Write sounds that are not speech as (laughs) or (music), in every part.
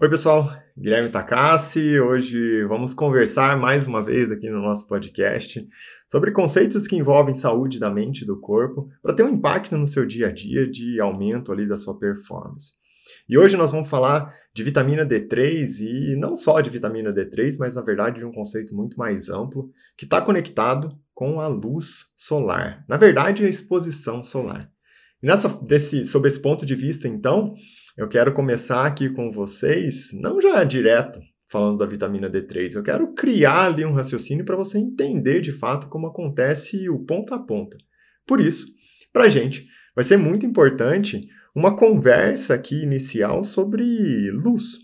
Oi, pessoal. Guilherme Takassi. Hoje vamos conversar mais uma vez aqui no nosso podcast sobre conceitos que envolvem saúde da mente e do corpo para ter um impacto no seu dia a dia de aumento ali da sua performance. E hoje nós vamos falar de vitamina D3 e não só de vitamina D3, mas na verdade de um conceito muito mais amplo que está conectado com a luz solar. Na verdade, a exposição solar. E nessa, desse, sob esse ponto de vista, então, eu quero começar aqui com vocês, não já direto falando da vitamina D3, eu quero criar ali um raciocínio para você entender de fato como acontece o ponta a ponta. Por isso, para a gente, vai ser muito importante uma conversa aqui inicial sobre luz.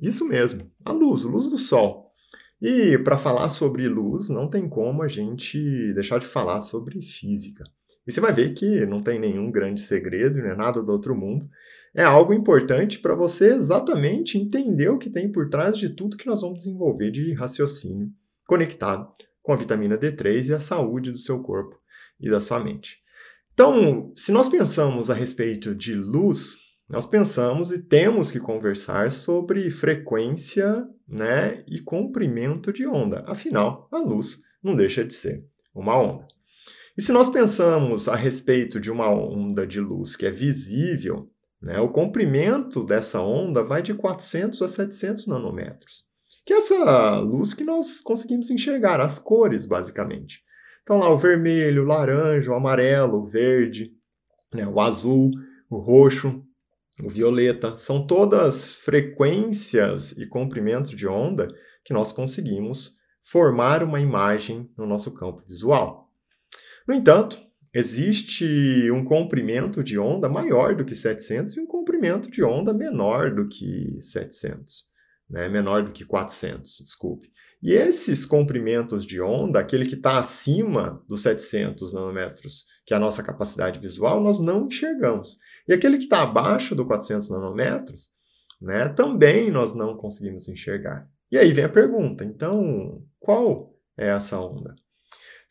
Isso mesmo, a luz, a luz do sol. E para falar sobre luz, não tem como a gente deixar de falar sobre física. E você vai ver que não tem nenhum grande segredo, não é nada do outro mundo é algo importante para você exatamente entender o que tem por trás de tudo que nós vamos desenvolver de raciocínio conectado com a vitamina D3 e a saúde do seu corpo e da sua mente. Então, se nós pensamos a respeito de luz, nós pensamos e temos que conversar sobre frequência né, e comprimento de onda. Afinal, a luz não deixa de ser uma onda. E se nós pensamos a respeito de uma onda de luz que é visível, né? O comprimento dessa onda vai de 400 a 700 nanômetros, que é essa luz que nós conseguimos enxergar, as cores, basicamente. Então, lá o vermelho, o laranja, o amarelo, o verde, né? o azul, o roxo, o violeta, são todas frequências e comprimentos de onda que nós conseguimos formar uma imagem no nosso campo visual. No entanto, existe um comprimento de onda maior do que 700 e um comprimento de onda menor do que 700, né? menor do que 400, desculpe. E esses comprimentos de onda, aquele que está acima dos 700 nanômetros, que é a nossa capacidade visual, nós não enxergamos. E aquele que está abaixo do 400 nanômetros, né, também nós não conseguimos enxergar. E aí vem a pergunta, então, qual é essa onda?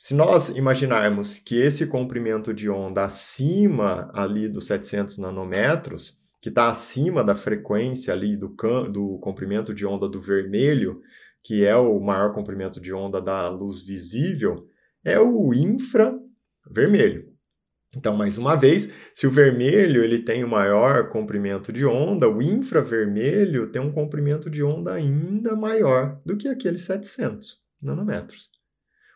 Se nós imaginarmos que esse comprimento de onda acima ali dos 700 nanômetros, que está acima da frequência ali do, do comprimento de onda do vermelho, que é o maior comprimento de onda da luz visível, é o infravermelho. Então, mais uma vez, se o vermelho ele tem o maior comprimento de onda, o infravermelho tem um comprimento de onda ainda maior do que aqueles 700 nanômetros.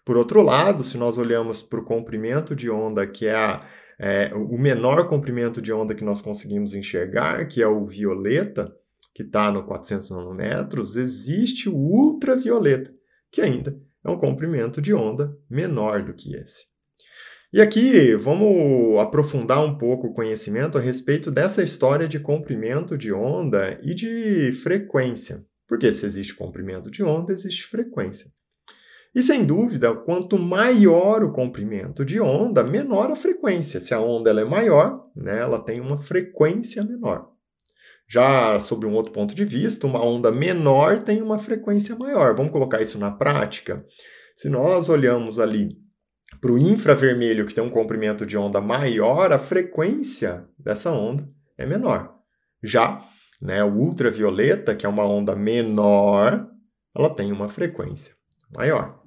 Por outro lado, se nós olhamos para o comprimento de onda, que é, a, é, o menor comprimento de onda que nós conseguimos enxergar, que é o violeta, que está no 400 nanômetros, existe o ultravioleta, que ainda é um comprimento de onda menor do que esse. E aqui vamos aprofundar um pouco o conhecimento a respeito dessa história de comprimento de onda e de frequência. Porque se existe comprimento de onda, existe frequência. E sem dúvida, quanto maior o comprimento de onda, menor a frequência. Se a onda ela é maior, né, ela tem uma frequência menor. Já sob um outro ponto de vista, uma onda menor tem uma frequência maior. Vamos colocar isso na prática? Se nós olhamos ali para o infravermelho, que tem um comprimento de onda maior, a frequência dessa onda é menor. Já né, o ultravioleta, que é uma onda menor, ela tem uma frequência maior.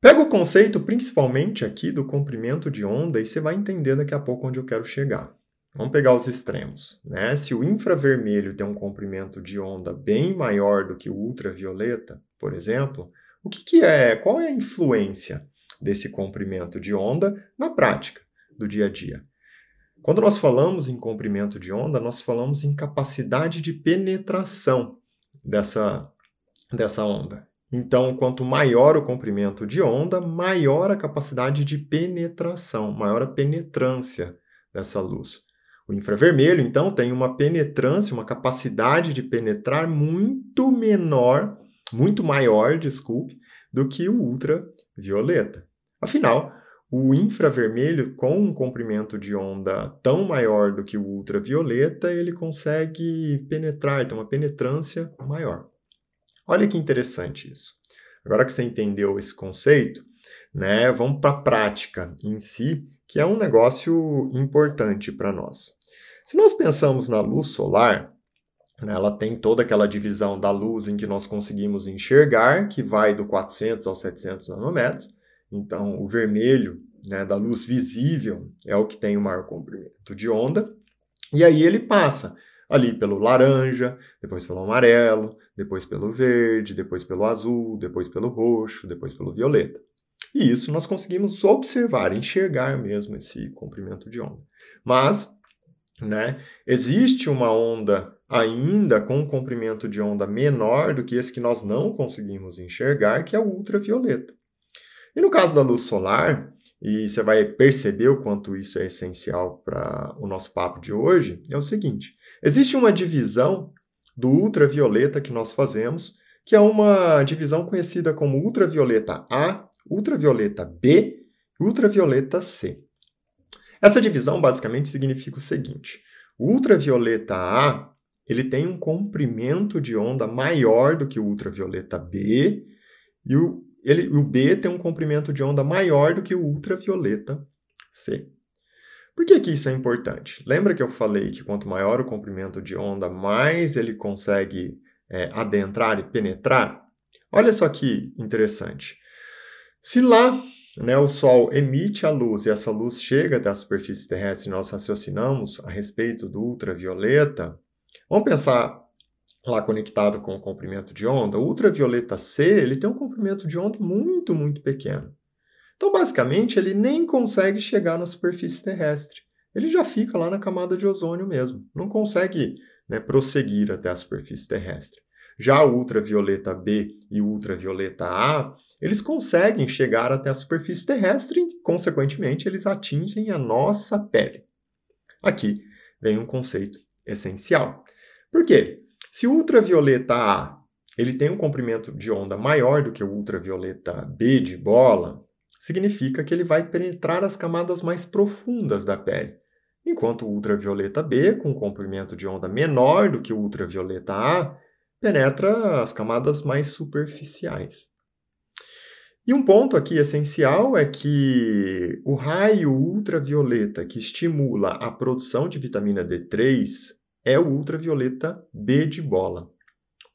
Pega o conceito principalmente aqui do comprimento de onda e você vai entender daqui a pouco onde eu quero chegar. Vamos pegar os extremos. Né? Se o infravermelho tem um comprimento de onda bem maior do que o ultravioleta, por exemplo, o que, que é? Qual é a influência desse comprimento de onda na prática do dia a dia? Quando nós falamos em comprimento de onda, nós falamos em capacidade de penetração dessa, dessa onda. Então, quanto maior o comprimento de onda, maior a capacidade de penetração, maior a penetrância dessa luz. O infravermelho, então, tem uma penetrância, uma capacidade de penetrar muito menor, muito maior, desculpe, do que o ultravioleta. Afinal, o infravermelho, com um comprimento de onda tão maior do que o ultravioleta, ele consegue penetrar, tem uma penetrância maior. Olha que interessante isso. Agora que você entendeu esse conceito, né, vamos para a prática em si, que é um negócio importante para nós. Se nós pensamos na luz solar, Né? Ela tem toda aquela divisão da luz em que nós conseguimos enxergar, que vai do 400 aos 700 nanômetros. Então, o vermelho né, da luz visível é o que tem o maior comprimento de onda. E aí ele passa ali pelo laranja, depois pelo amarelo, depois pelo verde, depois pelo azul, depois pelo roxo, depois pelo violeta. E isso nós conseguimos observar, enxergar mesmo esse comprimento de onda. Mas, né, existe uma onda ainda com um comprimento de onda menor do que esse que nós não conseguimos enxergar, que é o ultravioleta. E no caso da luz solar, e você vai perceber o quanto isso é essencial para o nosso papo de hoje, é o seguinte: existe uma divisão do ultravioleta que nós fazemos, que é uma divisão conhecida como ultravioleta A, ultravioleta B e ultravioleta C. Essa divisão basicamente significa o seguinte: o ultravioleta A ele tem um comprimento de onda maior do que o ultravioleta B e o, ele, o B tem um comprimento de onda maior do que o ultravioleta C. Por que, que isso é importante? Lembra que eu falei que quanto maior o comprimento de onda, mais ele consegue é, adentrar e penetrar? Olha só que interessante. Se lá né, o Sol emite a luz e essa luz chega até a superfície terrestre e nós raciocinamos a respeito do ultravioleta, Vamos pensar lá conectado com o comprimento de onda. O ultravioleta C ele tem um comprimento de onda muito, muito pequeno. Então, basicamente, ele nem consegue chegar na superfície terrestre. Ele já fica lá na camada de ozônio mesmo. Não consegue né, prosseguir até a superfície terrestre. Já o ultravioleta B e o ultravioleta A, eles conseguem chegar até a superfície terrestre e, consequentemente, eles atingem a nossa pele. Aqui vem um conceito essencial. Por quê? Se o ultravioleta A ele tem um comprimento de onda maior do que o ultravioleta B de bola, significa que ele vai penetrar as camadas mais profundas da pele, enquanto o ultravioleta B, com um comprimento de onda menor do que o ultravioleta A, penetra as camadas mais superficiais. E um ponto aqui essencial é que o raio ultravioleta que estimula a produção de vitamina D3 é o ultravioleta B de bola.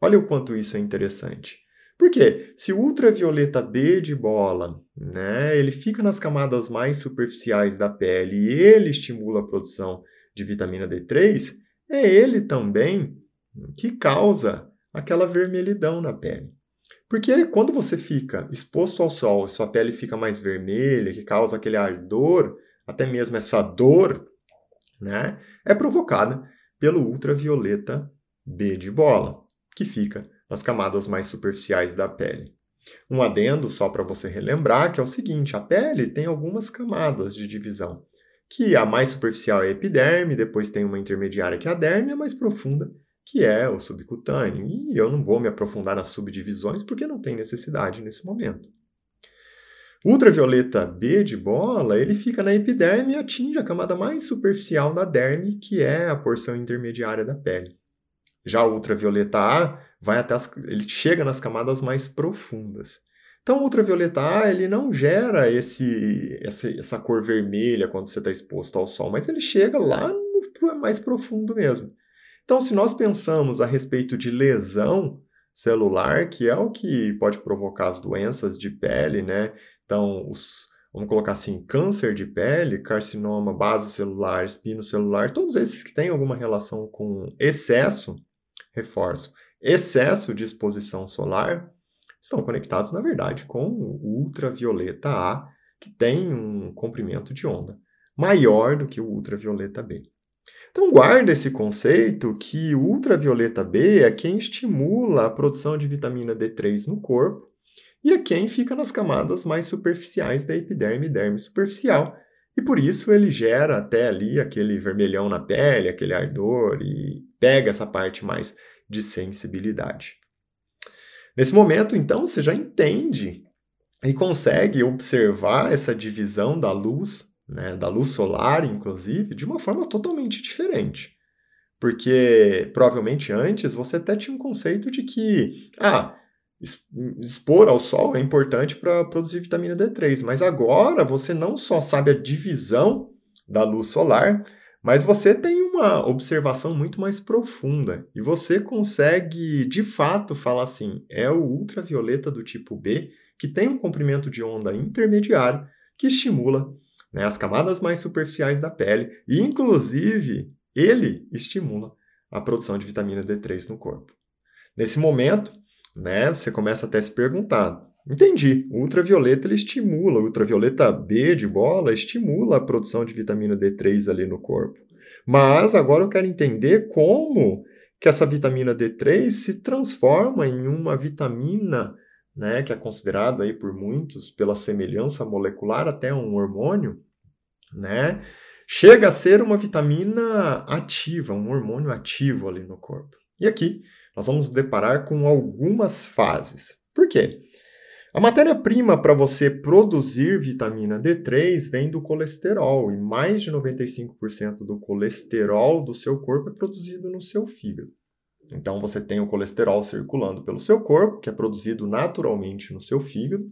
Olha o quanto isso é interessante. Por quê? Se o ultravioleta B de bola, né, ele fica nas camadas mais superficiais da pele e ele estimula a produção de vitamina D3, é ele também que causa aquela vermelhidão na pele. Porque quando você fica exposto ao sol sua pele fica mais vermelha, que causa aquele ardor, até mesmo essa dor, né, é provocada pelo ultravioleta B de bola, que fica nas camadas mais superficiais da pele. Um adendo só para você relembrar que é o seguinte: a pele tem algumas camadas de divisão, que a mais superficial é a epiderme, depois tem uma intermediária que é a derme, a mais profunda que é o subcutâneo. E eu não vou me aprofundar nas subdivisões porque não tem necessidade nesse momento. Ultravioleta B de bola, ele fica na epiderme e atinge a camada mais superficial da derme, que é a porção intermediária da pele. Já o ultravioleta A vai até as, ele chega nas camadas mais profundas. Então, o ultravioleta A ele não gera esse, essa, essa cor vermelha quando você está exposto ao sol, mas ele chega lá no mais profundo mesmo. Então, se nós pensamos a respeito de lesão celular, que é o que pode provocar as doenças de pele, né? Então, os, vamos colocar assim, câncer de pele, carcinoma basocelular, espinocelular, todos esses que têm alguma relação com excesso, reforço, excesso de exposição solar, estão conectados, na verdade, com o ultravioleta A, que tem um comprimento de onda maior do que o ultravioleta B. Então guarda esse conceito que o ultravioleta B é quem estimula a produção de vitamina D3 no corpo e é quem fica nas camadas mais superficiais da epiderme e derme superficial. E por isso ele gera até ali aquele vermelhão na pele, aquele ardor e pega essa parte mais de sensibilidade. Nesse momento, então, você já entende e consegue observar essa divisão da luz, né, da luz solar, inclusive, de uma forma totalmente diferente. Porque provavelmente antes você até tinha um conceito de que, ah, expor ao sol é importante para produzir vitamina D3, mas agora você não só sabe a divisão da luz solar, Mas você tem uma observação muito mais profunda e você consegue, de fato, falar assim: é o ultravioleta do tipo B que tem um comprimento de onda intermediário que estimula né, as camadas mais superficiais da pele e, inclusive, ele estimula a produção de vitamina D3 no corpo. Nesse momento, né, você começa até a se perguntar: entendi, o ultravioleta ele estimula, o ultravioleta B de bola estimula a produção de vitamina D3 ali no corpo. Mas agora eu quero entender como que essa vitamina D3 se transforma em uma vitamina, né, que é considerada aí por muitos pela semelhança molecular até um hormônio, né? Chega a ser uma vitamina ativa, um hormônio ativo ali no corpo. E aqui nós vamos deparar com algumas fases. Por quê? A matéria-prima para você produzir vitamina D3 vem do colesterol, e mais de 95% do colesterol do seu corpo é produzido no seu fígado. Então você tem o colesterol circulando pelo seu corpo, que é produzido naturalmente no seu fígado.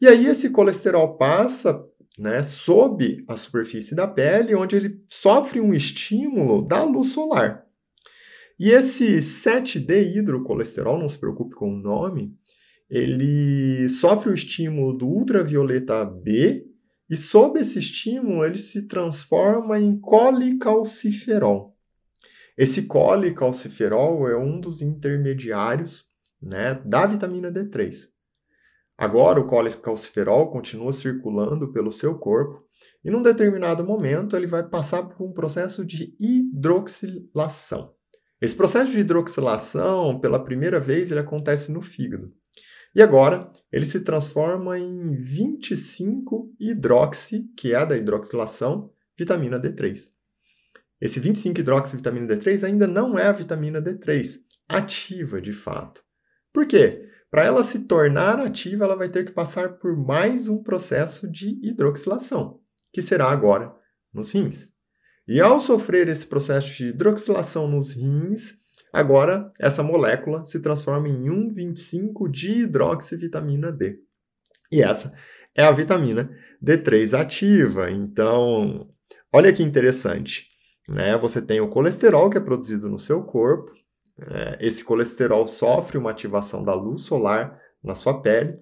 E aí esse colesterol passa né, sob a superfície da pele, onde ele sofre um estímulo da luz solar. E esse 7D-hidrocolesterol, não se preocupe com o nome, ele sofre o estímulo do ultravioleta B e sob esse estímulo ele se transforma em colicalciferol. Esse colicalciferol é um dos intermediários né, da vitamina D3. Agora o colecalciferol continua circulando pelo seu corpo e num determinado momento ele vai passar por um processo de hidroxilação. Esse processo de hidroxilação, pela primeira vez, ele acontece no fígado. E agora ele se transforma em 25-hidroxi, que é a da hidroxilação, vitamina D3. Esse 25-hidroxi vitamina D3 ainda não é a vitamina D3 ativa de fato. Por quê? Para ela se tornar ativa, ela vai ter que passar por mais um processo de hidroxilação, que será agora nos rins. E ao sofrer esse processo de hidroxilação nos rins, agora essa molécula se transforma em 1,25 de hidroxivitamina D. E essa é a vitamina D3 ativa. Então, olha que interessante. Né? Você tem o colesterol que é produzido no seu corpo, é, esse colesterol sofre uma ativação da luz solar na sua pele,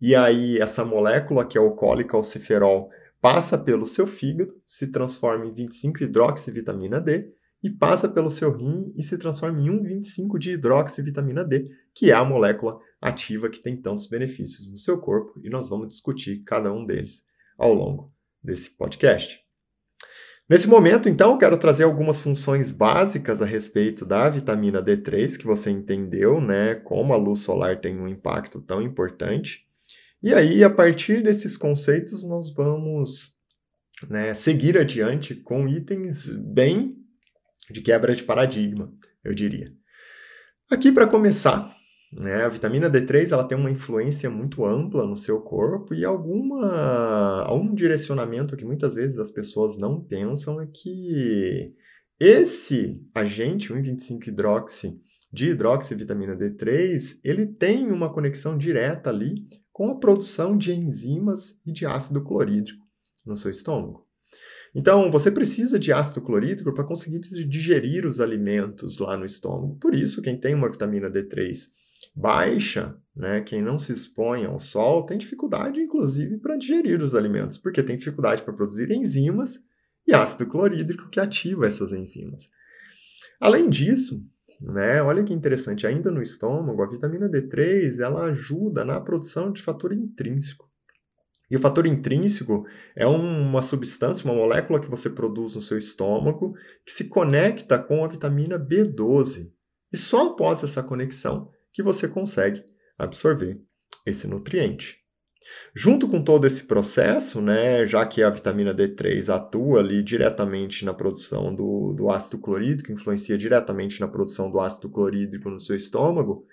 e aí essa molécula, que é o colicalciferol, passa pelo seu fígado, se transforma em 25-hidroxivitamina D, e passa pelo seu rim e se transforma em 1,25 de hidroxivitamina D, que é a molécula ativa que tem tantos benefícios no seu corpo, e nós vamos discutir cada um deles ao longo desse podcast. Nesse momento, então, quero trazer algumas funções básicas a respeito da vitamina D3, que você entendeu, né? Como a luz solar tem um impacto tão importante. E aí, a partir desses conceitos, nós vamos né, seguir adiante com itens bem de quebra de paradigma, eu diria. Aqui, para começar, né? A vitamina D3 ela tem uma influência muito ampla no seu corpo e alguma, algum direcionamento que muitas vezes as pessoas não pensam é que esse agente, 1,25-hidroxi de hidroxivitamina D3, ele tem uma conexão direta ali com a produção de enzimas e de ácido clorídrico no seu estômago. Então, você precisa de ácido clorídrico para conseguir digerir os alimentos lá no estômago. Por isso, quem tem uma vitamina D3 baixa, né, quem não se expõe ao sol, tem dificuldade, inclusive, para digerir os alimentos, porque tem dificuldade para produzir enzimas e ácido clorídrico que ativa essas enzimas. Além disso, né, olha que interessante, ainda no estômago, a vitamina D3 ela ajuda na produção de fator intrínseco. E o fator intrínseco é uma substância, uma molécula que você produz no seu estômago que se conecta com a vitamina B12. E só após essa conexão que você consegue absorver esse nutriente. Junto com todo esse processo, né, já que a vitamina D3 atua ali diretamente na produção do, do ácido clorídrico, influencia diretamente na produção do ácido clorídrico no seu estômago,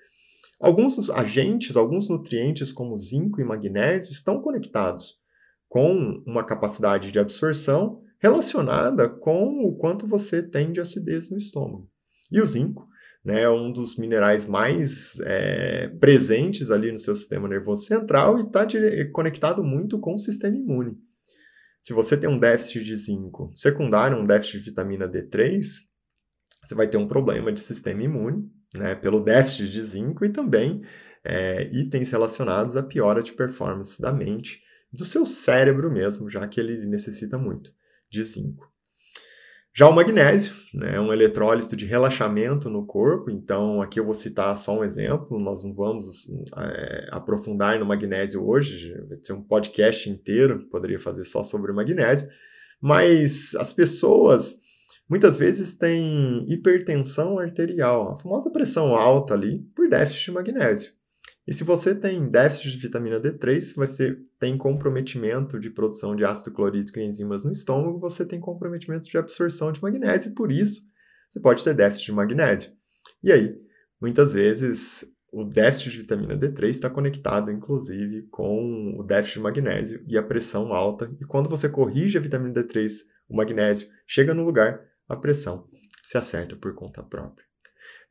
alguns agentes, alguns nutrientes como zinco e magnésio estão conectados com uma capacidade de absorção relacionada com o quanto você tem de acidez no estômago. E o zinco né, um dos minerais mais é, presentes ali no seu sistema nervoso central e está conectado muito com o sistema imune. se você tem um déficit de zinco secundário, um déficit de vitamina D3, você vai ter um problema de sistema imune, né, pelo déficit de zinco e também é, itens relacionados à piora de performance da mente, do seu cérebro mesmo, já que ele necessita muito de zinco. Já o magnésio, né, é um eletrólito de relaxamento no corpo, então aqui eu vou citar só um exemplo, nós não vamos é, aprofundar no magnésio hoje, vai ser um podcast inteiro, poderia fazer só sobre o magnésio, mas as pessoas muitas vezes têm hipertensão arterial, a famosa pressão alta ali, por déficit de magnésio. E se você tem déficit de vitamina D3, você tem comprometimento de produção de ácido clorídrico e enzimas no estômago, você tem comprometimento de absorção de magnésio, e por isso você pode ter déficit de magnésio. E aí, muitas vezes, o déficit de vitamina D3 está conectado, inclusive, com o déficit de magnésio e a pressão alta. E quando você corrige a vitamina D3, o magnésio chega no lugar, a pressão se acerta por conta própria.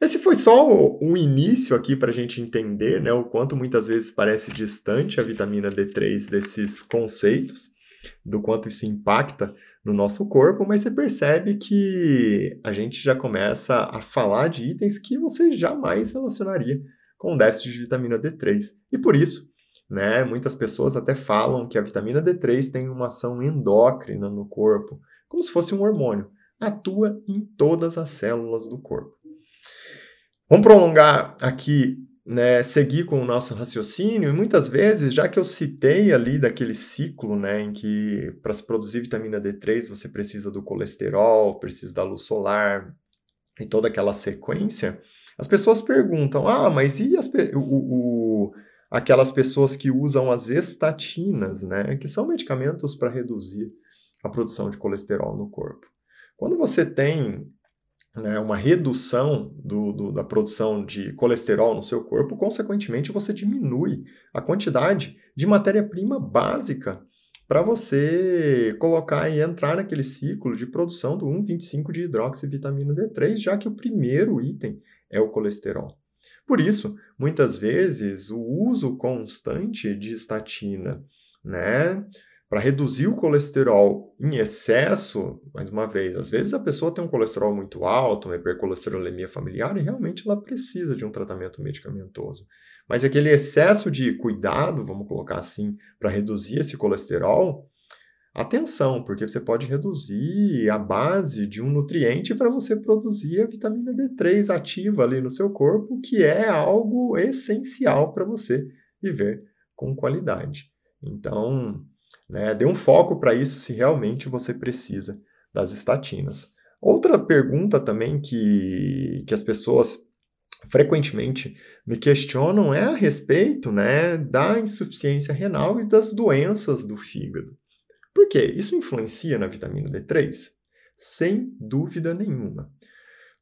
Esse foi só o início aqui para a gente entender né, o quanto muitas vezes parece distante a vitamina D3 desses conceitos, do quanto isso impacta no nosso corpo, mas você percebe que a gente já começa a falar de itens que você jamais relacionaria com déficit de vitamina D3. E por isso, né, muitas pessoas até falam que a vitamina D3 tem uma ação endócrina no corpo, como se fosse um hormônio. Atua em todas as células do corpo. Vamos prolongar aqui, né, seguir com o nosso raciocínio, e muitas vezes, já que eu citei ali daquele ciclo, né, em que para se produzir vitamina D3 você precisa do colesterol, precisa da luz solar e toda aquela sequência, as pessoas perguntam: ah, mas e as, o, o, aquelas pessoas que usam as estatinas, né, que são medicamentos para reduzir a produção de colesterol no corpo? Quando você tem né, uma redução do, do, da produção de colesterol no seu corpo, consequentemente você diminui a quantidade de matéria-prima básica para você colocar e entrar naquele ciclo de produção do 1,25 de hidroxivitamina D3, já que o primeiro item é o colesterol. Por isso, muitas vezes, o uso constante de estatina, né, para reduzir o colesterol em excesso, mais uma vez, às vezes a pessoa tem um colesterol muito alto, uma hipercolesterolemia familiar, e realmente ela precisa de um tratamento medicamentoso. Mas aquele excesso de cuidado, vamos colocar assim, para reduzir esse colesterol, atenção, porque você pode reduzir a base de um nutriente para você produzir a vitamina D3 ativa ali no seu corpo, que é algo essencial para você viver com qualidade. Então, né? Dê um foco para isso se realmente você precisa das estatinas. Outra pergunta também que, que as pessoas frequentemente me questionam é a respeito né, da insuficiência renal e das doenças do fígado. Por quê? Isso influencia na vitamina D3? Sem dúvida nenhuma.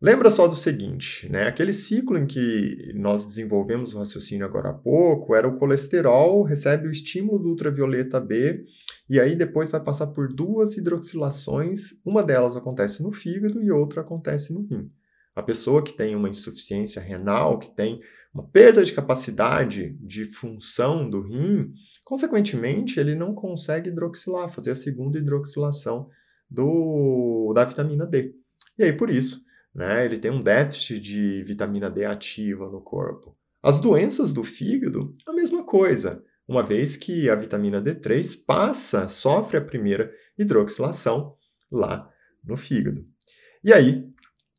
Lembra só do seguinte, né? Aquele ciclo em que nós desenvolvemos o raciocínio agora há pouco, era o colesterol, recebe o estímulo do ultravioleta B, e aí depois vai passar por duas hidroxilações, uma delas acontece no fígado e outra acontece no rim. A pessoa que tem uma insuficiência renal, que tem uma perda de capacidade de função do rim, consequentemente, ele não consegue hidroxilar, fazer a segunda hidroxilação do, da vitamina D. E aí, por isso, né? Ele tem um déficit de vitamina D ativa no corpo. As doenças do fígado, a mesma coisa, uma vez que a vitamina D3 passa, sofre a primeira hidroxilação lá no fígado. E aí,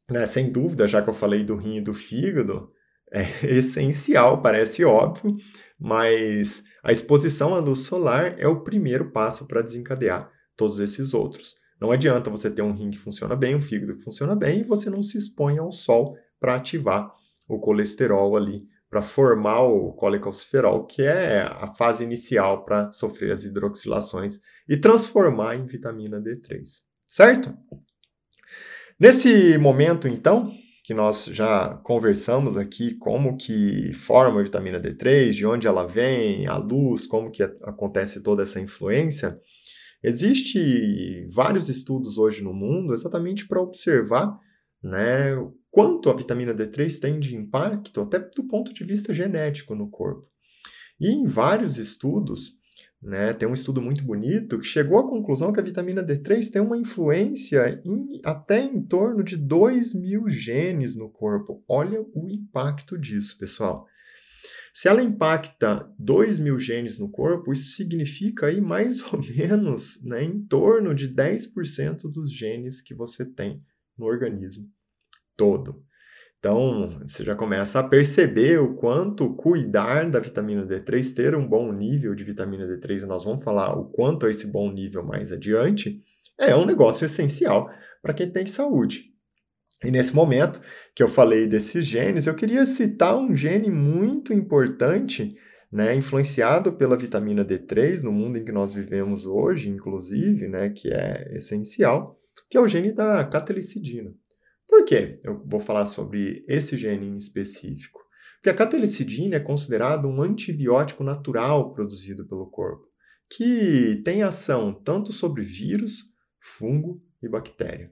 né, sem dúvida, já que eu falei do rim e do fígado, é (laughs) essencial, parece óbvio, mas a exposição à luz solar é o primeiro passo para desencadear todos esses outros. Não adianta você ter um rim que funciona bem, um fígado que funciona bem e você não se expõe ao sol para ativar o colesterol ali, para formar o colecalciferol, que é a fase inicial para sofrer as hidroxilações e transformar em vitamina D3. Certo? Nesse momento, então, que nós já conversamos aqui como que forma a vitamina D3, de onde ela vem, a luz, como que acontece toda essa influência, Existe vários estudos hoje no mundo exatamente para observar né, quanto a vitamina D3 tem de impacto, até do ponto de vista genético no corpo. E em vários estudos, né, tem um estudo muito bonito que chegou à conclusão que a vitamina D3 tem uma influência em, até em torno de 2 mil genes no corpo. Olha o impacto disso, pessoal. Se ela impacta 2 mil genes no corpo, isso significa aí mais ou menos né, em torno de 10% dos genes que você tem no organismo todo. Então, você já começa a perceber o quanto cuidar da vitamina D3, ter um bom nível de vitamina D3, e nós vamos falar o quanto é esse bom nível mais adiante, é um negócio essencial para quem tem saúde. E nesse momento que eu falei desses genes, eu queria citar um gene muito importante, né, influenciado pela vitamina D3 no mundo em que nós vivemos hoje, inclusive, né, que é essencial, que é o gene da catelicidina. Por quê? Eu vou falar sobre esse gene em específico. Porque a catelicidina é considerado um antibiótico natural produzido pelo corpo, que tem ação tanto sobre vírus, fungo e bactéria.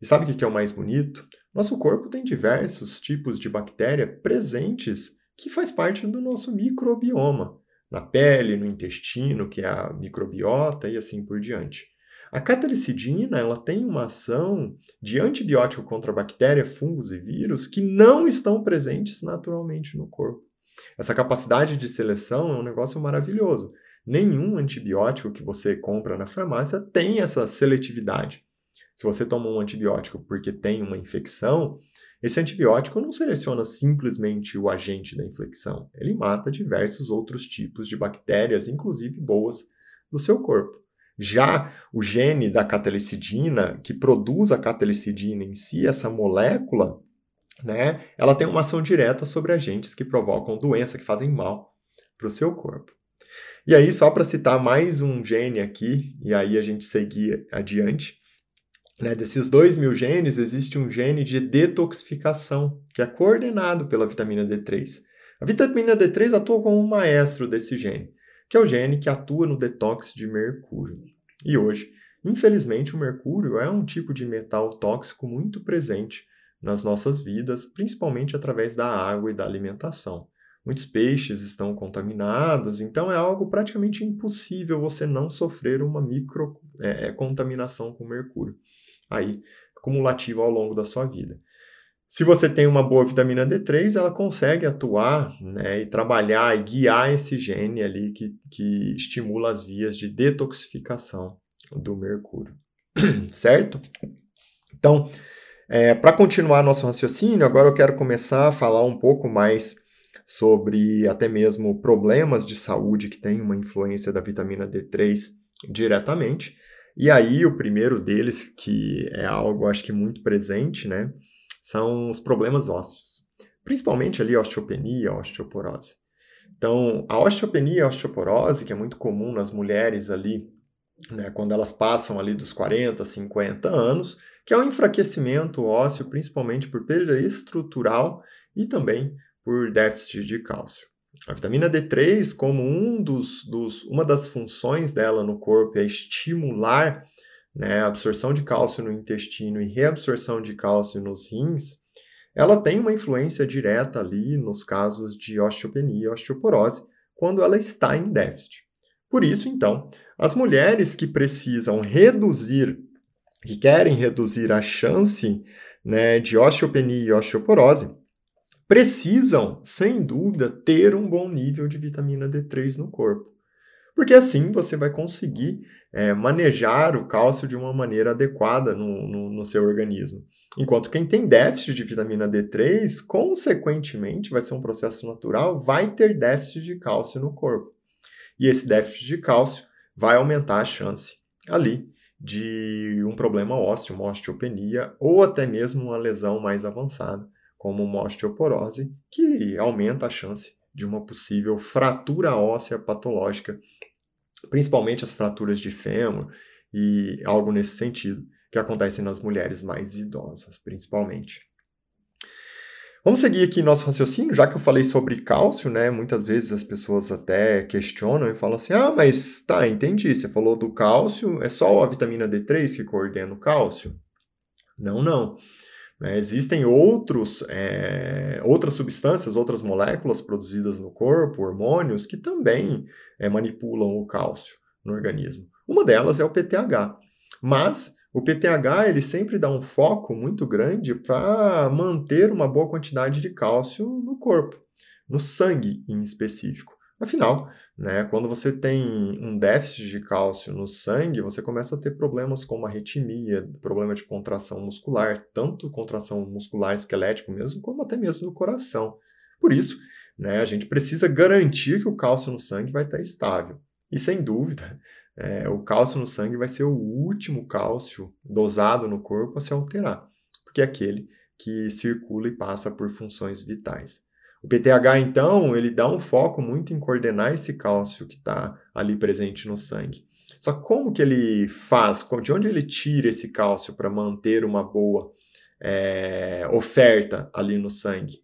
E sabe o que é o mais bonito? Nosso corpo tem diversos tipos de bactéria presentes que faz parte do nosso microbioma, na pele, no intestino, que é a microbiota e assim por diante. A catelicidina ela tem uma ação de antibiótico contra bactéria, fungos e vírus que não estão presentes naturalmente no corpo. Essa capacidade de seleção é um negócio maravilhoso. Nenhum antibiótico que você compra na farmácia tem essa seletividade. Se você toma um antibiótico porque tem uma infecção, esse antibiótico não seleciona simplesmente o agente da infecção, ele mata diversos outros tipos de bactérias, inclusive boas, do seu corpo. Já o gene da catelicidina, que produz a catelicidina em si, essa molécula, né, ela tem uma ação direta sobre agentes que provocam doença, que fazem mal para o seu corpo. E aí, só para citar mais um gene aqui, e aí a gente seguir adiante, né, desses 2 mil genes, existe um gene de detoxificação, que é coordenado pela vitamina D3. A vitamina D3 atua como um maestro desse gene que é o gene que atua no detox de mercúrio. E hoje, infelizmente, o mercúrio é um tipo de metal tóxico muito presente nas nossas vidas, principalmente através da água e da alimentação. Muitos peixes estão contaminados, então é algo praticamente impossível você não sofrer uma microcontaminação é, com mercúrio, aí cumulativa ao longo da sua vida. Se você tem uma boa vitamina D3, ela consegue atuar né, e trabalhar e guiar esse gene ali que, que estimula as vias de detoxificação do mercúrio. (clears throat) certo? Então, é, para continuar nosso raciocínio, agora eu quero começar a falar um pouco mais sobre até mesmo problemas de saúde que têm uma influência da vitamina D3 diretamente. E aí, o primeiro deles, que é algo acho que muito presente, né? são os problemas ósseos, principalmente ali a osteopenia, a osteoporose. Então, a osteopenia e a osteoporose, que é muito comum nas mulheres ali, né, quando elas passam ali dos 40, 50 anos, que é um enfraquecimento ósseo, principalmente por perda estrutural e também por déficit de cálcio. A vitamina D3, como um dos, dos, uma das funções dela no corpo é estimular né, absorção de cálcio no intestino e reabsorção de cálcio nos rins, ela tem uma influência direta ali nos casos de osteopenia e osteoporose, quando ela está em déficit. Por isso, então, as mulheres que precisam reduzir, que querem reduzir a chance né, de osteopenia e osteoporose, precisam, sem dúvida, ter um bom nível de vitamina D3 no corpo porque assim você vai conseguir é, manejar o cálcio de uma maneira adequada no, no, no, seu organismo. Enquanto quem tem déficit de vitamina D3, consequentemente, vai ser um processo natural, vai ter déficit de cálcio no corpo. E esse déficit de cálcio vai aumentar a chance ali de um problema ósseo, uma osteopenia, ou até mesmo uma lesão mais avançada, como uma osteoporose, que aumenta a chance de uma possível fratura óssea patológica, principalmente as fraturas de fêmur e algo nesse sentido, que acontecem nas mulheres mais idosas, principalmente. Vamos seguir aqui nosso raciocínio, já que eu falei sobre cálcio, né? Muitas vezes as pessoas até questionam e falam assim: ah, mas tá, entendi, você falou do cálcio, é só a vitamina D3 que coordena o cálcio? Não, não. Né? Existem outros, é, outras substâncias, outras moléculas produzidas no corpo, hormônios, que também é, manipulam o cálcio no organismo. Uma delas é o PTH. Mas o PTH ele sempre dá um foco muito grande para manter uma boa quantidade de cálcio no corpo, no sangue em específico. Afinal, né, quando você tem um déficit de cálcio no sangue, você começa a ter problemas como arritmia, problema de contração muscular, tanto contração muscular esquelético mesmo, como até mesmo no coração. Por isso, né, a gente precisa garantir que o cálcio no sangue vai estar estável. E sem dúvida, (laughs) é, o cálcio no sangue vai ser o último cálcio dosado no corpo a se alterar, porque é aquele que circula e passa por funções vitais. O PTH, então, ele dá um foco muito em coordenar esse cálcio que está ali presente no sangue. Só como que ele faz, de onde ele tira esse cálcio para manter uma boa é, oferta ali no sangue?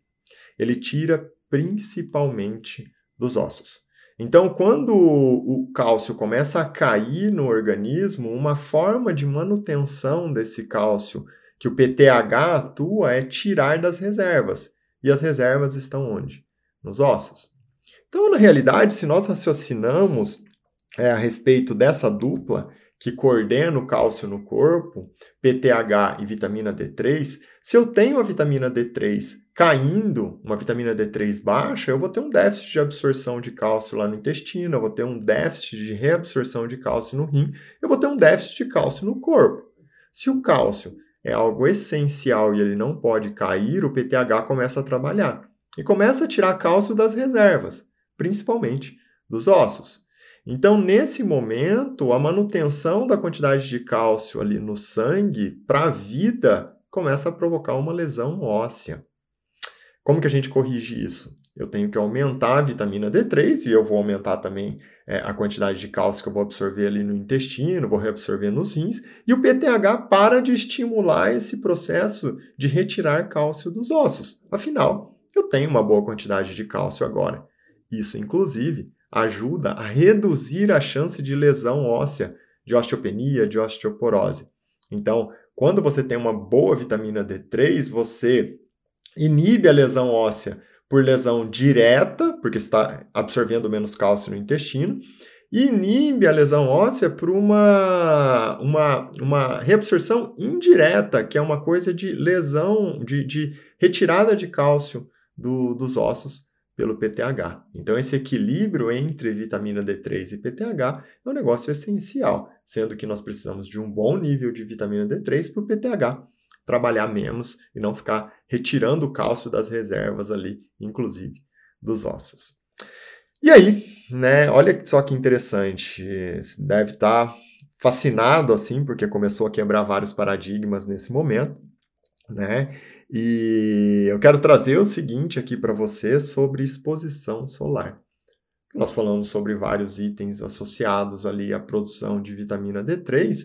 Ele tira principalmente dos ossos. Então, quando o cálcio começa a cair no organismo, uma forma de manutenção desse cálcio que o PTH atua é tirar das reservas. E as reservas estão onde? Nos ossos. Então, na realidade, se nós raciocinamos é, a respeito dessa dupla que coordena o cálcio no corpo, PTH e vitamina D3, se eu tenho a vitamina D3 caindo, uma vitamina D3 baixa, eu vou ter um déficit de absorção de cálcio lá no intestino, eu vou ter um déficit de reabsorção de cálcio no rim, eu vou ter um déficit de cálcio no corpo. Se o cálcio é algo essencial e ele não pode cair, o PTH começa a trabalhar e começa a tirar cálcio das reservas, principalmente dos ossos. Então, nesse momento, a manutenção da quantidade de cálcio ali no sangue para a vida começa a provocar uma lesão óssea. Como que a gente corrige isso? Eu tenho que aumentar a vitamina D3 e eu vou aumentar também é, a quantidade de cálcio que eu vou absorver ali no intestino, vou reabsorver nos rins, e o PTH para de estimular esse processo de retirar cálcio dos ossos. Afinal, eu tenho uma boa quantidade de cálcio agora. Isso, inclusive, ajuda a reduzir a chance de lesão óssea, de osteopenia, de osteoporose. Então, quando você tem uma boa vitamina D3, você inibe a lesão óssea por lesão direta, porque está absorvendo menos cálcio no intestino, e inibe a lesão óssea por uma, uma, uma reabsorção indireta, que é uma coisa de lesão, de, de retirada de cálcio do, dos ossos pelo PTH. Então, esse equilíbrio entre vitamina D3 e PTH é um negócio essencial, sendo que nós precisamos de um bom nível de vitamina D3 para o PTH trabalhar menos e não ficar retirando o cálcio das reservas ali, inclusive dos ossos. E aí, né, olha só que interessante, deve estar tá fascinado assim, porque começou a quebrar vários paradigmas nesse momento, né? E eu quero trazer o seguinte aqui para você sobre exposição solar. Nós falamos sobre vários itens associados ali à produção de vitamina D3,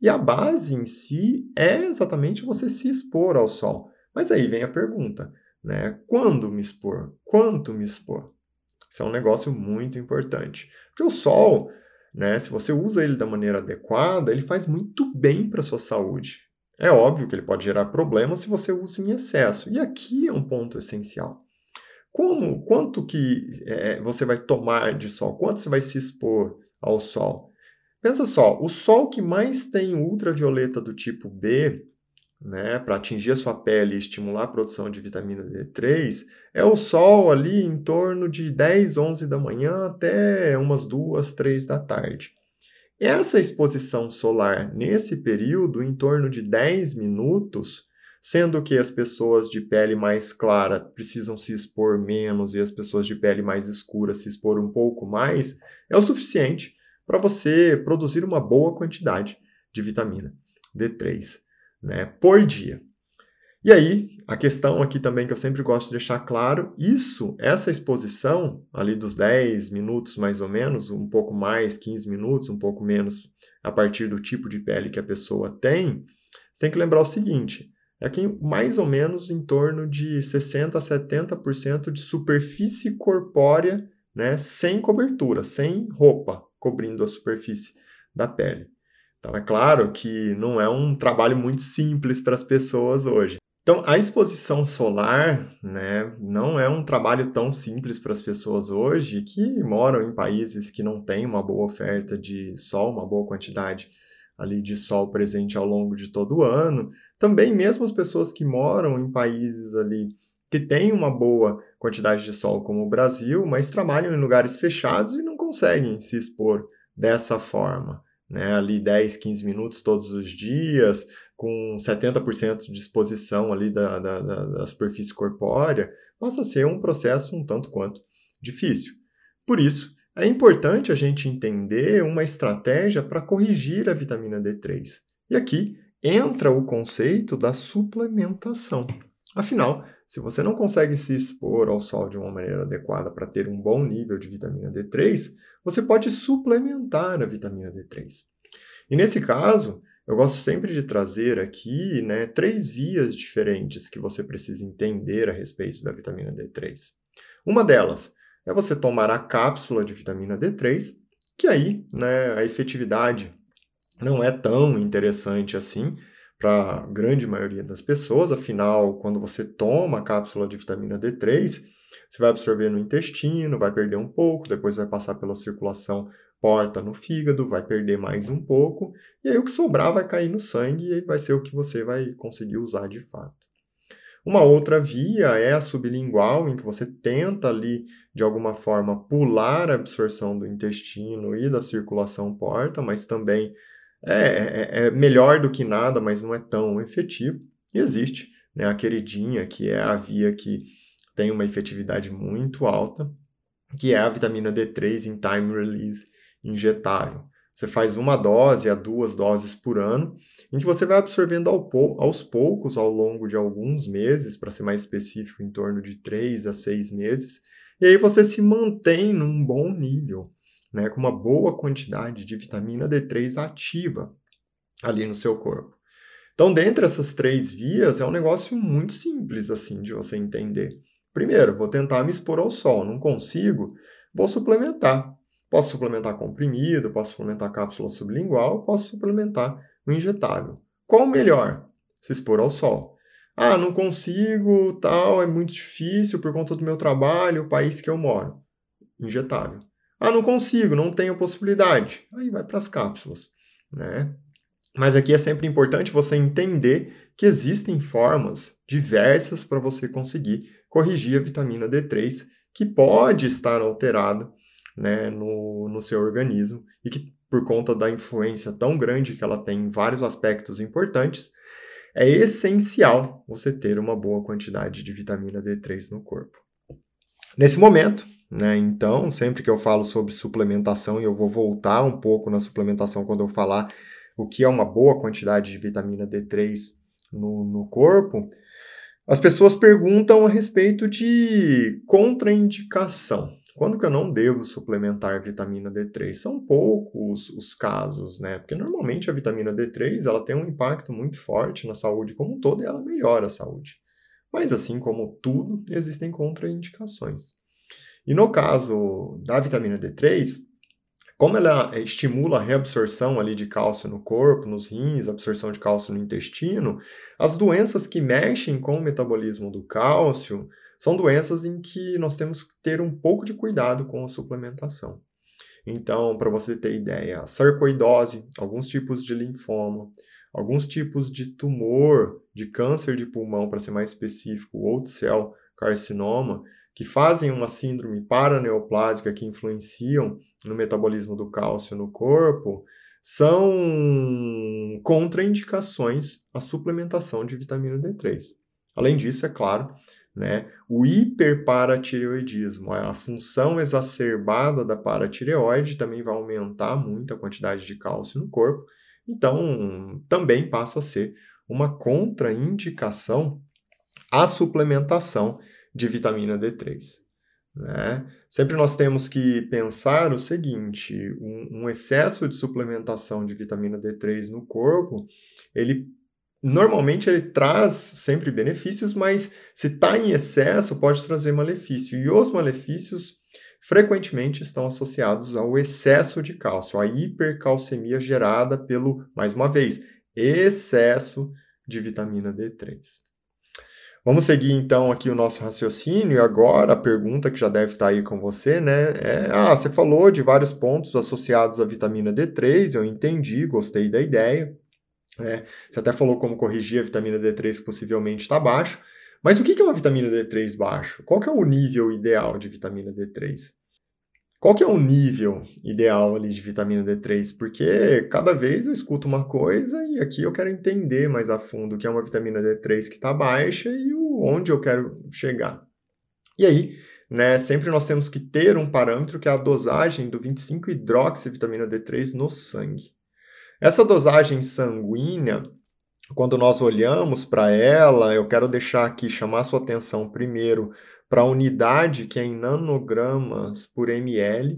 e a base em si é exatamente você se expor ao sol. Mas aí vem a pergunta, né? Quando me expor? Quanto me expor? Isso é um negócio muito importante. Porque o sol, né, se você usa ele da maneira adequada, ele faz muito bem para a sua saúde. É óbvio que ele pode gerar problemas se você usa em excesso. E aqui é um ponto essencial. Como, quanto que é, você vai tomar de sol? Quanto você vai se expor ao sol? Pensa só, o sol que mais tem ultravioleta do tipo B, né, para atingir a sua pele e estimular a produção de vitamina D3, é o sol ali em torno de 10, 11 da manhã até umas 2, 3 da tarde. Essa exposição solar nesse período, em torno de 10 minutos, sendo que as pessoas de pele mais clara precisam se expor menos e as pessoas de pele mais escura se expor um pouco mais, é o suficiente para você produzir uma boa quantidade de vitamina D3 né, por dia. E aí, a questão aqui também que eu sempre gosto de deixar claro, isso, essa exposição ali dos 10 minutos mais ou menos, um pouco mais, 15 minutos, um pouco menos, a partir do tipo de pele que a pessoa tem, você tem que lembrar o seguinte, é que mais ou menos em torno de 60 a 70% de superfície corpórea, né, sem cobertura, sem roupa, cobrindo a superfície da pele. Então é claro que não é um trabalho muito simples para as pessoas hoje. Então, a exposição solar né, não é um trabalho tão simples para as pessoas hoje que moram em países que não têm uma boa oferta de sol, uma boa quantidade ali de sol presente ao longo de todo o ano. Também mesmo as pessoas que moram em países ali que têm uma boa quantidade de sol, como o Brasil, mas trabalham em lugares fechados e conseguem se expor dessa forma. Né? Ali 10, 15 minutos todos os dias, com 70% de exposição ali da, da, da, superfície corpórea, passa a ser um processo um tanto quanto difícil. Por isso, é importante a gente entender uma estratégia para corrigir a vitamina D3. E aqui entra o conceito da suplementação. Afinal, se você não consegue se expor ao sol de uma maneira adequada para ter um bom nível de vitamina D3, você pode suplementar a vitamina D3. E nesse caso, eu gosto sempre de trazer aqui né, três vias diferentes que você precisa entender a respeito da vitamina D3. Uma delas é você tomar a cápsula de vitamina D3, que aí né, a efetividade não é tão interessante assim para a grande maioria das pessoas, afinal, quando você toma a cápsula de vitamina D3, você vai absorver no intestino, vai perder um pouco, depois vai passar pela circulação porta no fígado, vai perder mais um pouco, e aí o que sobrar vai cair no sangue e vai ser o que você vai conseguir usar de fato. Uma outra via é a sublingual, em que você tenta ali, de alguma forma, pular a absorção do intestino e da circulação porta, mas também é, é, é melhor do que nada, mas não é tão efetivo. E existe né, a queridinha, que é a via que tem uma efetividade muito alta, que é a vitamina D3 em time release injetável. Você faz uma dose a duas doses por ano, em que você vai absorvendo aos poucos ao longo de alguns meses, para ser mais específico, em torno de três a seis meses, e aí você se mantém num bom nível, né, com uma boa quantidade de vitamina D3 ativa ali no seu corpo. Então, dentre essas três vias, é um negócio muito simples assim de você entender. Primeiro, vou tentar me expor ao sol, não consigo, vou suplementar. Posso suplementar comprimido, posso suplementar cápsula sublingual, posso suplementar o injetável. Qual o melhor? Se expor ao sol. Ah, não consigo, tal, é muito difícil por conta do meu trabalho, o país que eu moro. Injetável. Ah, não consigo, não tenho possibilidade. Aí vai para as cápsulas, né? Mas aqui é sempre importante você entender que existem formas diversas para você conseguir corrigir a vitamina D3 que pode estar alterada né, no, no seu organismo e que, por conta da influência tão grande que ela tem em vários aspectos importantes, é essencial você ter uma boa quantidade de vitamina D3 no corpo. Nesse momento, né, então, sempre que eu falo sobre suplementação, e eu vou voltar um pouco na suplementação quando eu falar o que é uma boa quantidade de vitamina D3 no, no corpo, as pessoas perguntam a respeito de contraindicação. Quando que eu não devo suplementar vitamina D3? São poucos os casos, né? Porque normalmente a vitamina D3 ela tem um impacto muito forte na saúde como um todo e ela melhora a saúde. Mas assim como tudo, existem contraindicações. E no caso da vitamina D3, como ela estimula a reabsorção ali de cálcio no corpo, nos rins, absorção de cálcio no intestino, as doenças que mexem com o metabolismo do cálcio são doenças em que nós temos que ter um pouco de cuidado com a suplementação. Então, para você ter ideia, sarcoidose, alguns tipos de linfoma, alguns tipos de tumor, de câncer de pulmão, para ser mais específico, ou de céu carcinoma, que fazem uma síndrome paraneoplásica que influenciam no metabolismo do cálcio no corpo, são contraindicações à suplementação de vitamina D3. Além disso, é claro, né? O hiperparatireoidismo, a função exacerbada da paratireoide também vai aumentar muito a quantidade de cálcio no corpo, então também passa a ser uma contraindicação a suplementação de vitamina D3. Né? Sempre nós temos que pensar o seguinte: um, um excesso de suplementação de vitamina D3 no corpo, ele normalmente ele traz sempre benefícios, mas se está em excesso, pode trazer malefício. E os malefícios frequentemente estão associados ao excesso de cálcio, à hipercalcemia gerada pelo, mais uma vez, excesso de vitamina D3. Vamos seguir então aqui o nosso raciocínio e agora a pergunta que já deve estar aí com você, né? É, ah, você falou de vários pontos associados à vitamina D3, eu entendi, gostei da ideia. Né? Você até falou como corrigir a vitamina D3 que possivelmente está baixo. Mas o que é uma vitamina D3 baixo? Qual que é o nível ideal de vitamina D3? Qual que é o nível ideal ali de vitamina D3? Porque cada vez eu escuto uma coisa e aqui eu quero entender mais a fundo o que é uma vitamina D3 que está baixa e onde eu quero chegar. E aí, né, sempre nós temos que ter um parâmetro que é a dosagem do 25-hidroxivitamina D3 no sangue. Essa dosagem sanguínea, quando nós olhamos para ela, eu quero deixar aqui, chamar sua atenção primeiro para a unidade que é em nanogramas por ml.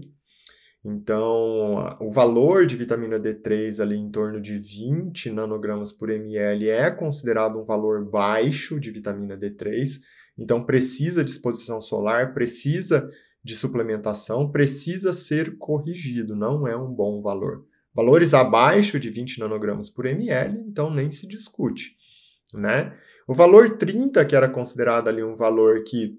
Então, o valor de vitamina D3 ali em torno de 20 nanogramas por ml é considerado um valor baixo de vitamina D3. Então, precisa de exposição solar, precisa de suplementação, precisa ser corrigido, não é um bom valor. Valores abaixo de 20 nanogramas por ml, então nem se discute, né? O valor 30, que era considerado ali um valor que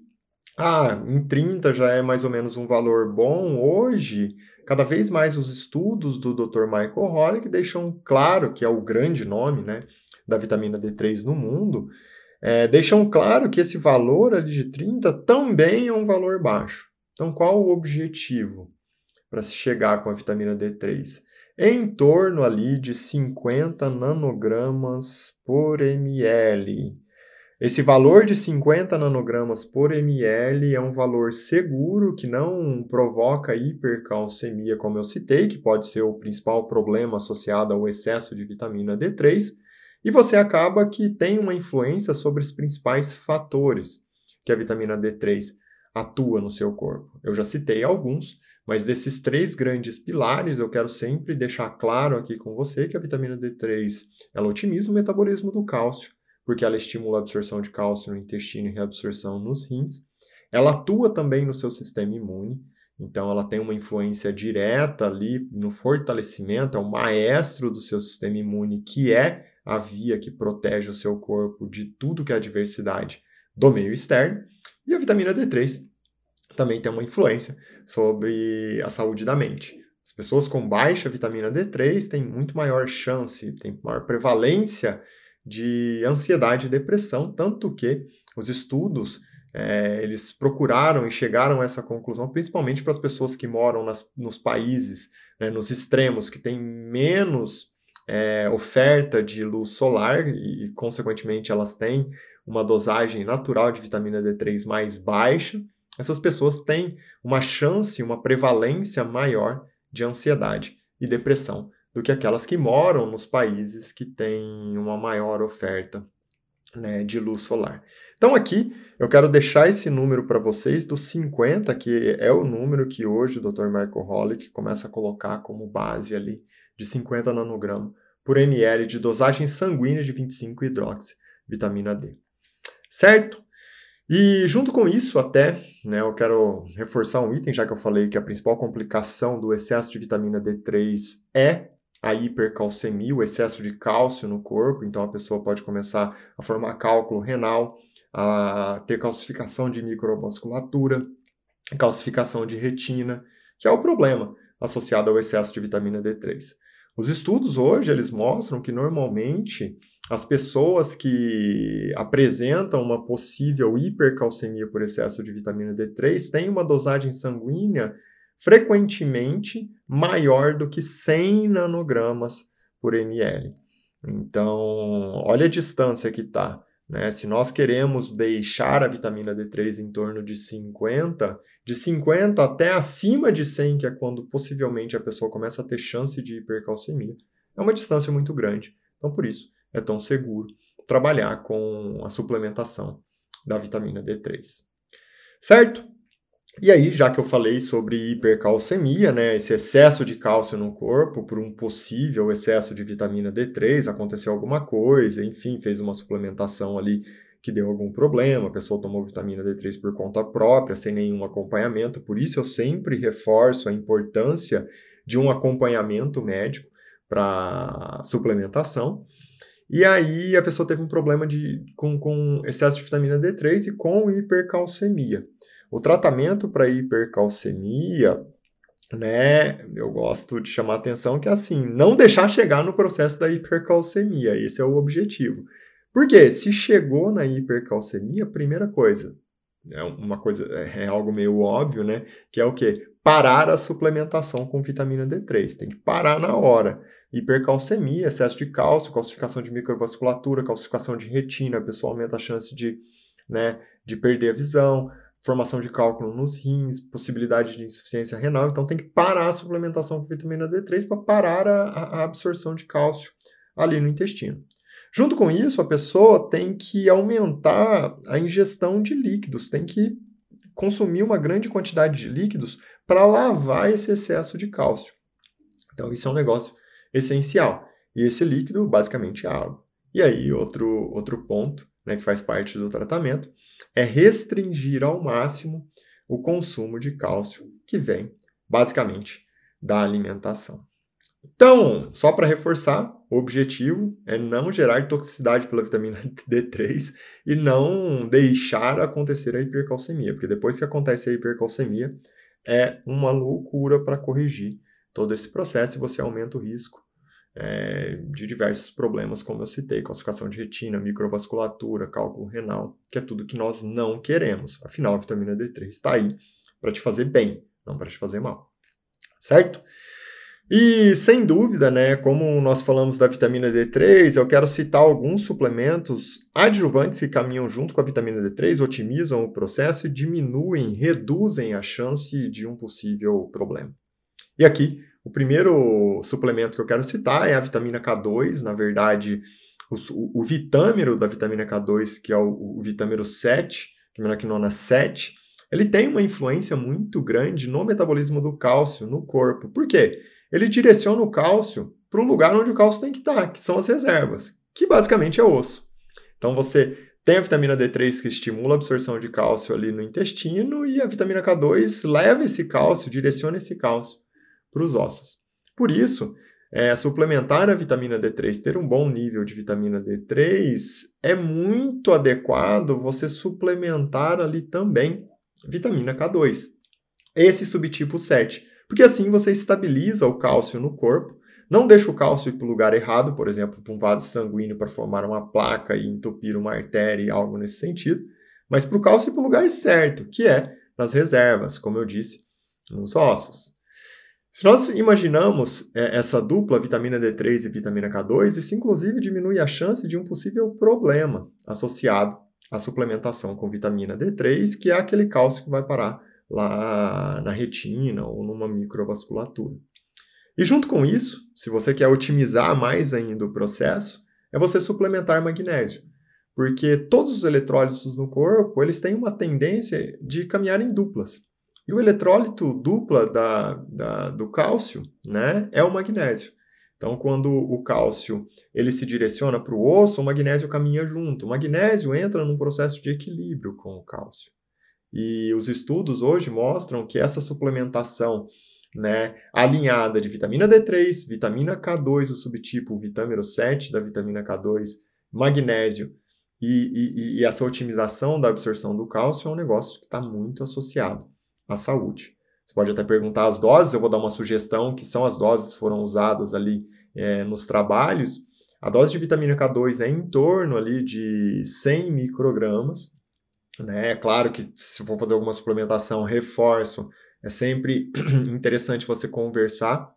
ah, em 30 já é mais ou menos um valor bom. Hoje, cada vez mais os estudos do Dr. Michael Hollick deixam claro, que é o grande nome né, da vitamina D3 no mundo, é, deixam claro que esse valor ali de 30 também é um valor baixo. Então, qual o objetivo para se chegar com a vitamina D3? Em torno ali de 50 nanogramas por ml. Esse valor de 50 nanogramas por ml é um valor seguro que não provoca hipercalcemia, como eu citei, que pode ser o principal problema associado ao excesso de vitamina D3, e você acaba que tem uma influência sobre os principais fatores que a vitamina D3 atua no seu corpo. Eu já citei alguns, mas desses três grandes pilares, eu quero sempre deixar claro aqui com você que a vitamina D3 ela otimiza o metabolismo do cálcio, porque ela estimula a absorção de cálcio no intestino e reabsorção nos rins. Ela atua também no seu sistema imune, então ela tem uma influência direta ali no fortalecimento, é o maestro do seu sistema imune, que é a via que protege o seu corpo de tudo que é adversidade do meio externo. E a vitamina D3 também tem uma influência sobre a saúde da mente. As pessoas com baixa vitamina D3 têm muito maior chance, têm maior prevalência de ansiedade e depressão, tanto que os estudos é, eles procuraram e chegaram a essa conclusão, principalmente para as pessoas que moram nas, nos países, né, nos extremos, que têm menos é, oferta de luz solar e, consequentemente, elas têm uma dosagem natural de vitamina D3 mais baixa. Essas pessoas têm uma chance, uma prevalência maior de ansiedade e depressão do que aquelas que moram nos países que têm uma maior oferta né, de luz solar. Então aqui eu quero deixar esse número para vocês dos 50, que é o número que hoje o Dr. Michael Hollick começa a colocar como base ali de 50 nanogramas por ml de dosagem sanguínea de 25 hidroxi vitamina D. Certo? E junto com isso, até, né, eu quero reforçar um item, já que eu falei que a principal complicação do excesso de vitamina D3 é a hipercalcemia, o excesso de cálcio no corpo, então a pessoa pode começar a formar cálculo renal, a ter calcificação de micromusculatura, calcificação de retina, que é o problema associado ao excesso de vitamina D3. Os estudos hoje eles mostram que normalmente as pessoas que apresentam uma possível hipercalcemia por excesso de vitamina D3 têm uma dosagem sanguínea frequentemente maior do que 100 nanogramas por ml. Então, olha a distância que está. Né? Se nós queremos deixar a vitamina D3 em torno de 50, de 50 até acima de 100, que é quando possivelmente a pessoa começa a ter chance de hipercalcemia, é uma distância muito grande. Então, por isso, é tão seguro trabalhar com a suplementação da vitamina D3. Certo? E aí, já que eu falei sobre hipercalcemia, né, esse excesso de cálcio no corpo por um possível excesso de vitamina D3, aconteceu alguma coisa, enfim, fez uma suplementação ali que deu algum problema, a pessoa tomou vitamina D3 por conta própria, sem nenhum acompanhamento, por isso eu sempre reforço a importância de um acompanhamento médico para suplementação. E aí a pessoa teve um problema de, com, com excesso de vitamina D3 e com hipercalcemia. O tratamento para hipercalcemia, né, eu gosto de chamar a atenção que é assim, não deixar chegar no processo da hipercalcemia, esse é o objetivo. Porque se chegou na hipercalcemia, primeira coisa, é uma coisa, é algo meio óbvio, né, que é o quê? Parar a suplementação com vitamina D3, tem que parar na hora hipercalcemia, excesso de cálcio, calcificação de microvasculatura, calcificação de retina, a pessoa aumenta a chance de, né, de perder a visão, formação de cálculo nos rins, possibilidade de insuficiência renal. Então tem que parar a suplementação com vitamina D3 para parar a, a absorção de cálcio ali no intestino. Junto com isso, a pessoa tem que aumentar a ingestão de líquidos, tem que consumir uma grande quantidade de líquidos para lavar esse excesso de cálcio. Então, isso é um negócio essencial. E esse líquido, basicamente, é água. E aí, outro, outro ponto né, que faz parte do tratamento é restringir ao máximo o consumo de cálcio que vem, basicamente, da alimentação. Então, só para reforçar, o objetivo é não gerar toxicidade pela vitamina (laughs) D3 e não deixar acontecer a hipercalcemia, porque depois que acontece a hipercalcemia, é uma loucura para corrigir todo esse processo e você aumenta o risco é, de diversos problemas, como eu citei, calcificação de retina, microvasculatura, cálculo renal, que é tudo que nós não queremos. Afinal, a vitamina D3 está aí para te fazer bem, não para te fazer mal. Certo? E sem dúvida, né, como nós falamos da vitamina D3, eu quero citar alguns suplementos adjuvantes que caminham junto com a vitamina D3, otimizam o processo e diminuem, reduzem a chance de um possível problema. E aqui o primeiro suplemento que eu quero citar é a vitamina K2, na verdade, o, o vitâmero da vitamina K2, que é o, o vitâmero 7, que é quinona 7, ele tem uma influência muito grande no metabolismo do cálcio no corpo. Por quê? Ele direciona o cálcio para o lugar onde o cálcio tem que estar, que são as reservas, que basicamente é osso. Então você tem a vitamina D3 que estimula a absorção de cálcio ali no intestino e a vitamina K2 leva esse cálcio, direciona esse cálcio para os ossos. Por isso, é, suplementar a vitamina D3, ter um bom nível de vitamina D3, é muito adequado você suplementar ali também vitamina K2, esse subtipo 7, porque assim você estabiliza o cálcio no corpo, não deixa o cálcio ir para o lugar errado, por exemplo, para um vaso sanguíneo para formar uma placa e entupir uma artéria, algo nesse sentido, mas para o cálcio ir para o lugar certo, que é nas reservas, como eu disse, nos ossos. Se nós imaginamos é, essa dupla vitamina D3 e vitamina K2, isso inclusive diminui a chance de um possível problema associado à suplementação com vitamina D3, que é aquele cálcio que vai parar lá na retina ou numa microvasculatura. E junto com isso, se você quer otimizar mais ainda o processo, é você suplementar magnésio. Porque todos os eletrólitos no corpo, eles têm uma tendência de caminhar em duplas. E o eletrólito dupla da, da, do cálcio né, é o magnésio. Então, quando o cálcio ele se direciona para o osso, o magnésio caminha junto. O magnésio entra num processo de equilíbrio com o cálcio. E os estudos hoje mostram que essa suplementação né, alinhada de vitamina D3, vitamina K2, o subtipo vitamina 7 da vitamina K2, magnésio e, e, e essa otimização da absorção do cálcio é um negócio que está muito associado à saúde. Você pode até perguntar as doses, eu vou dar uma sugestão, que são as doses que foram usadas ali é, nos trabalhos. A dose de vitamina K2 é em torno ali de 100 microgramas. Né? É claro que se for fazer alguma suplementação, reforço, é sempre (clears throat) interessante você conversar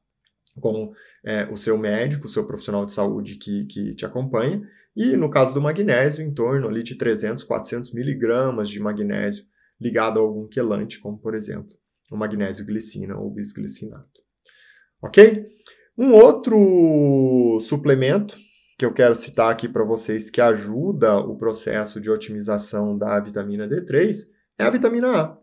com é, o seu médico, o seu profissional de saúde que, que te acompanha. E no caso do magnésio, em torno ali de 300, 400 miligramas de magnésio ligado a algum quelante, como por exemplo o magnésio glicina ou bisglicinato. Ok? Um outro suplemento que eu quero citar aqui para vocês que ajuda o processo de otimização da vitamina D3 é a vitamina A.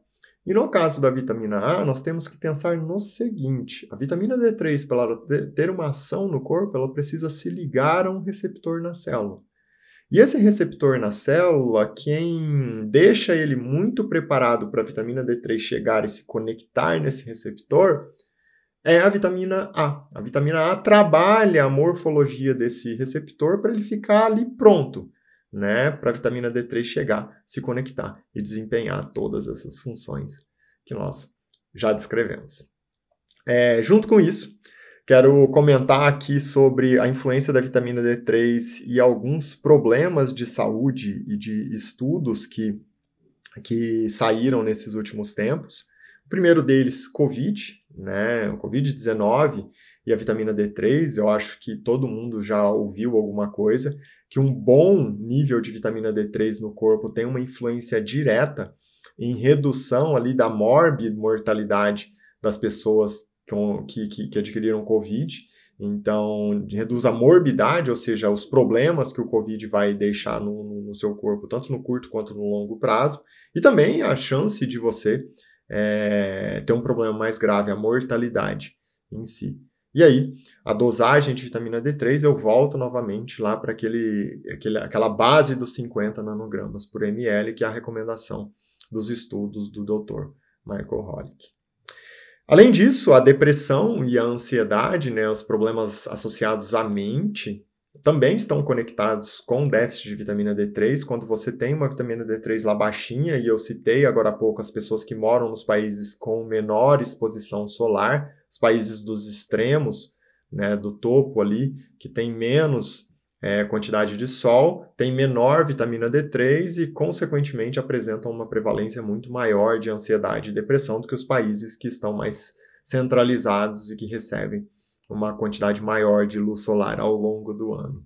E no caso da vitamina A, nós temos que pensar no seguinte: a vitamina D3, para ela ter uma ação no corpo, ela precisa se ligar a um receptor na célula. E esse receptor na célula, quem deixa ele muito preparado para a vitamina D3 chegar e se conectar nesse receptor, é a vitamina A. A vitamina A trabalha a morfologia desse receptor para ele ficar ali pronto, né, para a vitamina D3 chegar, se conectar e desempenhar todas essas funções que nós já descrevemos. É, junto com isso, quero comentar aqui sobre a influência da vitamina D3 e alguns problemas de saúde e de estudos que, que saíram nesses últimos tempos. O primeiro deles, Covid, né? O Covid-19 e a vitamina D3, eu acho que todo mundo já ouviu alguma coisa, que um bom nível de vitamina D3 no corpo tem uma influência direta em redução ali da morbid mortalidade das pessoas que, que, que adquiriram Covid. Então, reduz a morbidade, ou seja, os problemas que o Covid vai deixar no, no seu corpo, tanto no curto quanto no longo prazo, e também a chance de você é, ter um problema mais grave, a mortalidade em si. E aí, a dosagem de vitamina D3, eu volto novamente lá para aquele, aquele, aquela base dos 50 nanogramas por ml, que é a recomendação dos estudos do Dr. Michael Holick. Além disso, a depressão e a ansiedade, né, os problemas associados à mente, também estão conectados com déficit de vitamina D3. Quando você tem uma vitamina D3 lá baixinha, e eu citei agora há pouco as pessoas que moram nos países com menor exposição solar, os países dos extremos, né, do topo ali, que tem menos é, quantidade de sol, tem menor vitamina D3 e, consequentemente, apresentam uma prevalência muito maior de ansiedade e depressão do que os países que estão mais centralizados e que recebem uma quantidade maior de luz solar ao longo do ano.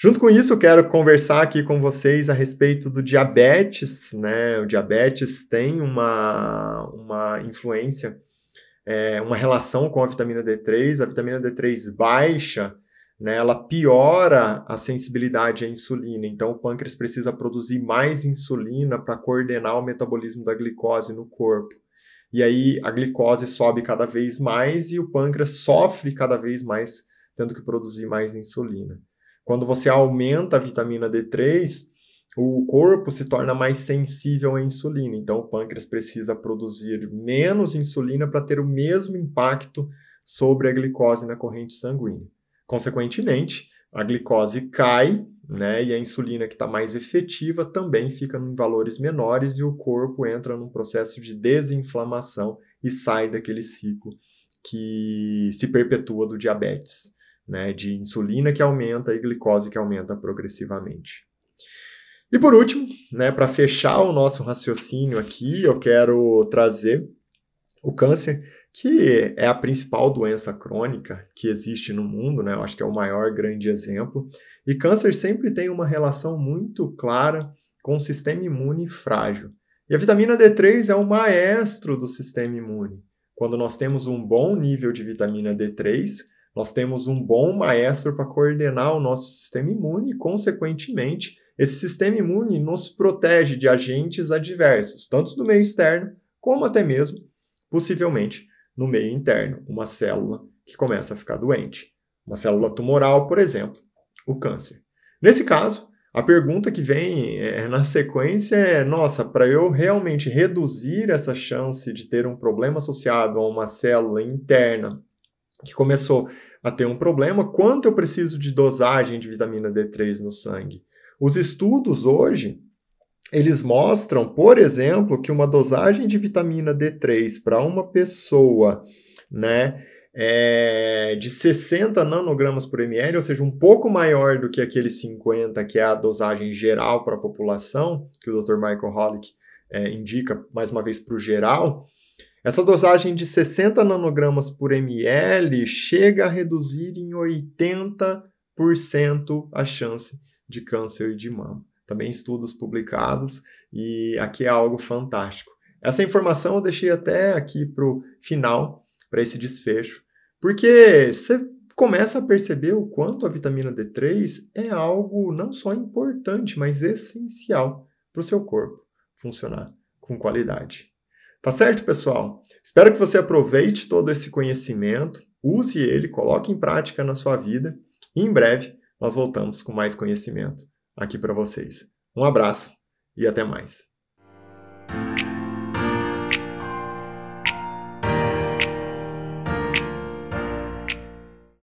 Junto com isso, eu quero conversar aqui com vocês a respeito do diabetes. Né? O diabetes tem uma, uma influência, é, uma relação com a vitamina D3. A vitamina D3 baixa, né, ela piora a sensibilidade à insulina. Então, o pâncreas precisa produzir mais insulina para coordenar o metabolismo da glicose no corpo. E aí a glicose sobe cada vez mais e o pâncreas sofre cada vez mais, tendo que produzir mais insulina. Quando você aumenta a vitamina D3, o corpo se torna mais sensível à insulina. Então o pâncreas precisa produzir menos insulina para ter o mesmo impacto sobre a glicose na corrente sanguínea. Consequentemente, a glicose cai, né? E a insulina que está mais efetiva também fica em valores menores e o corpo entra num processo de desinflamação e sai daquele ciclo que se perpetua do diabetes, né? De insulina que aumenta e glicose que aumenta progressivamente. E por último, né, para fechar o nosso raciocínio aqui, eu quero trazer o câncer que é a principal doença crônica que existe no mundo, né? Eu acho que é o maior grande exemplo. E câncer sempre tem uma relação muito clara com o sistema imune frágil. E a vitamina D3 é o maestro do sistema imune. Quando nós temos um bom nível de vitamina D3, nós temos um bom maestro para coordenar o nosso sistema imune e, consequentemente, esse sistema imune nos protege de agentes adversos, tanto do meio externo como até mesmo, possivelmente, no meio interno, uma célula que começa a ficar doente. Uma célula tumoral, por exemplo, o câncer. Nesse caso, a pergunta que vem é, na sequência é: nossa, para eu realmente reduzir essa chance de ter um problema associado a uma célula interna que começou a ter um problema, quanto eu preciso de dosagem de vitamina D3 no sangue? Os estudos hoje eles mostram, por exemplo, que uma dosagem de vitamina D3 para uma pessoa, né, é de 60 nanogramas por ml, ou seja, um pouco maior do que aquele 50, que é a dosagem geral para a população, que o Dr. Michael Holick é, indica, mais uma vez, para o geral, essa dosagem de 60 nanogramas por ml chega a reduzir em 80% a chance de câncer de mama também estudos publicados, e aqui é algo fantástico. Essa informação eu deixei até aqui para o final, para esse desfecho, porque você começa a perceber o quanto a vitamina D3 é algo não só importante, mas essencial para o seu corpo funcionar com qualidade. Tá certo, pessoal? Espero que você aproveite todo esse conhecimento, use ele, coloque em prática na sua vida e em breve nós voltamos com mais conhecimento aqui para vocês. Um abraço e até mais.